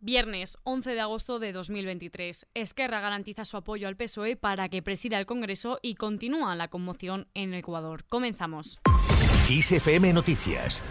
Viernes 11 de agosto de 2023. Esquerra garantiza su apoyo al PSOE para que presida el Congreso y continúa la conmoción en Ecuador. Comenzamos. ISFM Noticias.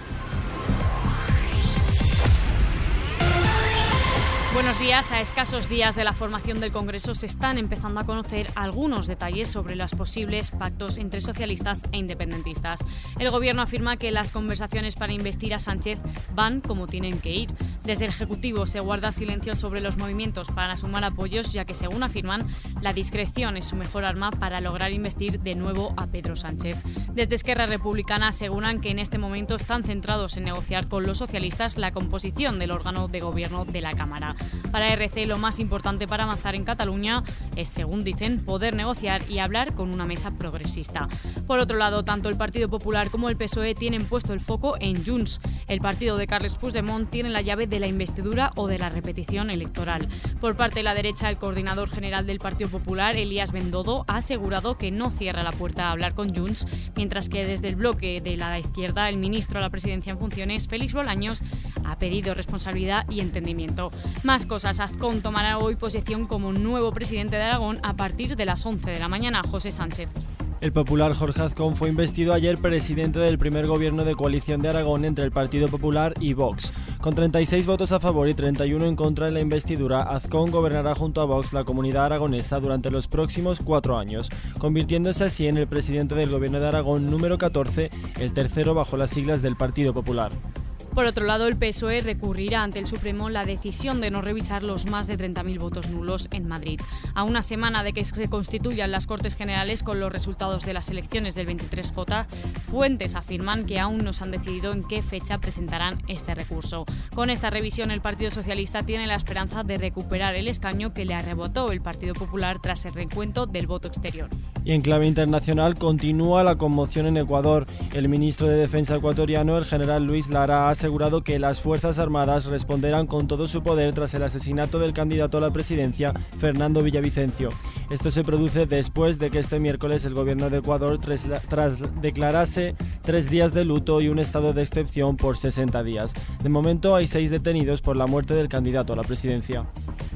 Buenos días. A escasos días de la formación del Congreso se están empezando a conocer algunos detalles sobre los posibles pactos entre socialistas e independentistas. El Gobierno afirma que las conversaciones para investir a Sánchez van como tienen que ir. Desde el Ejecutivo se guarda silencio sobre los movimientos para sumar apoyos, ya que, según afirman, la discreción es su mejor arma para lograr investir de nuevo a Pedro Sánchez. Desde Esquerra Republicana aseguran que en este momento están centrados en negociar con los socialistas la composición del órgano de gobierno de la Cámara. Para RC lo más importante para avanzar en Cataluña es, según dicen, poder negociar y hablar con una mesa progresista. Por otro lado, tanto el Partido Popular como el PSOE tienen puesto el foco en Junts. El partido de Carles Puigdemont tiene la llave de la investidura o de la repetición electoral. Por parte de la derecha, el coordinador general del Partido Popular, Elías Bendodo, ha asegurado que no cierra la puerta a hablar con Junts, mientras que desde el bloque de la izquierda, el ministro a la presidencia en funciones, Félix Bolaños, ha pedido responsabilidad y entendimiento. Más cosas, Azcón tomará hoy posesión como nuevo presidente de Aragón a partir de las 11 de la mañana. José Sánchez. El popular Jorge Azcón fue investido ayer presidente del primer gobierno de coalición de Aragón entre el Partido Popular y Vox. Con 36 votos a favor y 31 en contra de la investidura, Azcón gobernará junto a Vox la comunidad aragonesa durante los próximos cuatro años, convirtiéndose así en el presidente del gobierno de Aragón número 14, el tercero bajo las siglas del Partido Popular. Por otro lado, el PSOE recurrirá ante el Supremo la decisión de no revisar los más de 30.000 votos nulos en Madrid. A una semana de que se constituyan las Cortes Generales con los resultados de las elecciones del 23J, fuentes afirman que aún no se han decidido en qué fecha presentarán este recurso. Con esta revisión, el Partido Socialista tiene la esperanza de recuperar el escaño que le arrebotó el Partido Popular tras el reencuentro del voto exterior. Y en clave internacional continúa la conmoción en Ecuador. El ministro de Defensa ecuatoriano, el general Luis Lara, ha asegurado que las Fuerzas Armadas responderán con todo su poder tras el asesinato del candidato a la presidencia, Fernando Villavicencio. Esto se produce después de que este miércoles el gobierno de Ecuador declarase tres días de luto y un estado de excepción por 60 días. De momento hay seis detenidos por la muerte del candidato a la presidencia.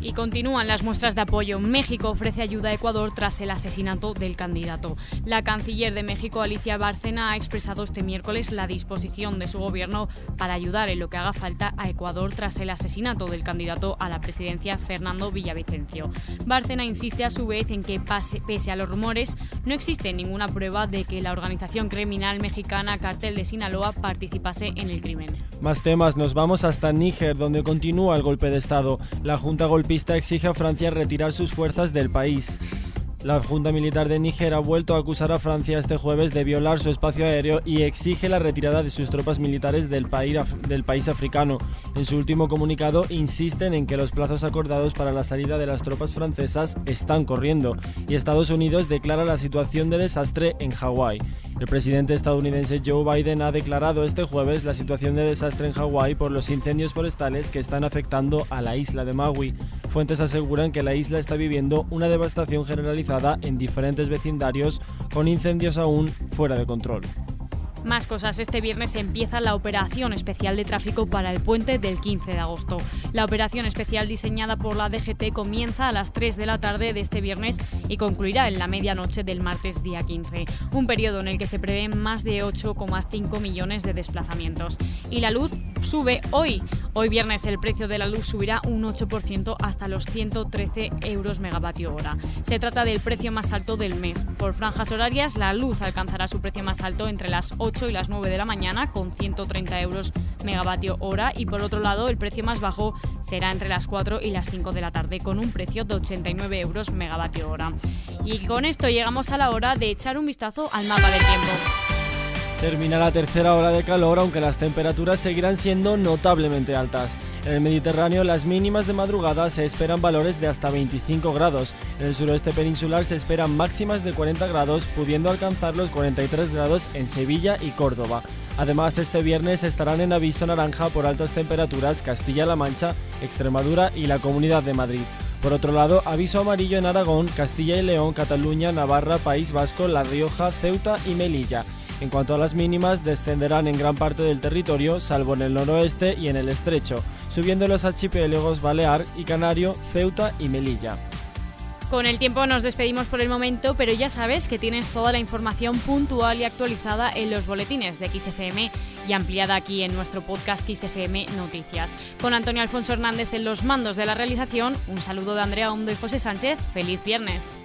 Y continúan las muestras de apoyo. México ofrece ayuda a Ecuador tras el asesinato del candidato. La canciller de México, Alicia Bárcena, ha expresado este miércoles la disposición de su gobierno para ayudar en lo que haga falta a Ecuador tras el asesinato del candidato a la presidencia, Fernando Villavicencio. Bárcena insiste a su vez en que, pese a los rumores, no existe ninguna prueba de que la organización criminal mexicana Cartel de Sinaloa participase en el crimen. Más temas, nos vamos hasta Níger, donde continúa el golpe de Estado. La Junta exige a Francia retirar sus fuerzas del país. La Junta Militar de Níger ha vuelto a acusar a Francia este jueves de violar su espacio aéreo y exige la retirada de sus tropas militares del país, del país, africano. En su último comunicado insisten en que los plazos acordados para la salida de las tropas francesas están corriendo y Estados Unidos declara la situación de desastre en Hawái. El presidente estadounidense Joe Biden ha declarado este jueves la situación de desastre en Hawái por los incendios forestales que están afectando a la isla de Maui. Fuentes aseguran que la isla está viviendo una devastación generalizada en diferentes vecindarios con incendios aún fuera de control. Más cosas. Este viernes empieza la operación especial de tráfico para el puente del 15 de agosto. La operación especial diseñada por la DGT comienza a las 3 de la tarde de este viernes y concluirá en la medianoche del martes día 15. Un periodo en el que se prevén más de 8,5 millones de desplazamientos. Y la luz sube hoy. Hoy viernes el precio de la luz subirá un 8% hasta los 113 euros megavatio hora. Se trata del precio más alto del mes. Por franjas horarias, la luz alcanzará su precio más alto entre las 8 y las 9 de la mañana con 130 euros megavatio hora y por otro lado el precio más bajo será entre las 4 y las 5 de la tarde con un precio de 89 euros megavatio hora. Y con esto llegamos a la hora de echar un vistazo al mapa del tiempo. Termina la tercera hora de calor, aunque las temperaturas seguirán siendo notablemente altas. En el Mediterráneo, las mínimas de madrugada se esperan valores de hasta 25 grados. En el suroeste peninsular se esperan máximas de 40 grados, pudiendo alcanzar los 43 grados en Sevilla y Córdoba. Además, este viernes estarán en aviso naranja por altas temperaturas Castilla-La Mancha, Extremadura y la Comunidad de Madrid. Por otro lado, aviso amarillo en Aragón, Castilla y León, Cataluña, Navarra, País Vasco, La Rioja, Ceuta y Melilla. En cuanto a las mínimas, descenderán en gran parte del territorio, salvo en el noroeste y en el estrecho. subiendo los archipiélagos Balear y Canario, Ceuta y Melilla. Con el tiempo nos despedimos por el momento, pero ya sabes que tienes toda la información puntual y actualizada en los boletines de XFM y ampliada aquí en nuestro podcast XFM Noticias. Con Antonio Alfonso Hernández en los mandos de la realización, un saludo de Andrea Hondo y José Sánchez. ¡Feliz viernes!